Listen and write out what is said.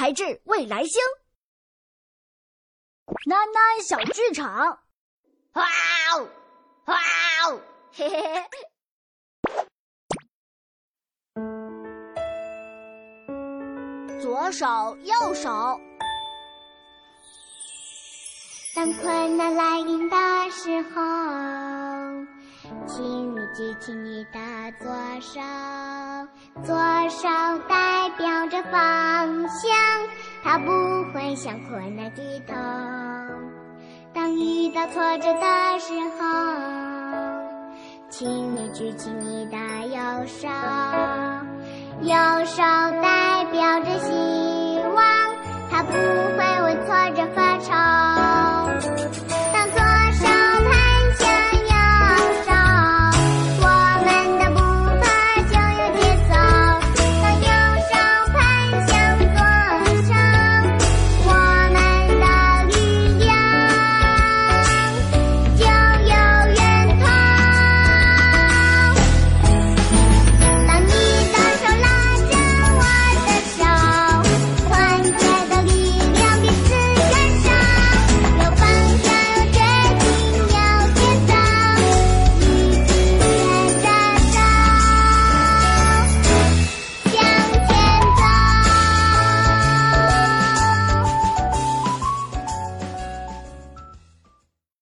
才智未来星。囡囡小剧场，哇哦，哇哦，嘿嘿嘿。左手，右手。当困难来临的时候，请你举起你的左手，左手代表着方向，它不会向困难低头。当遇到挫折的时候，请你举起你的右手，右手。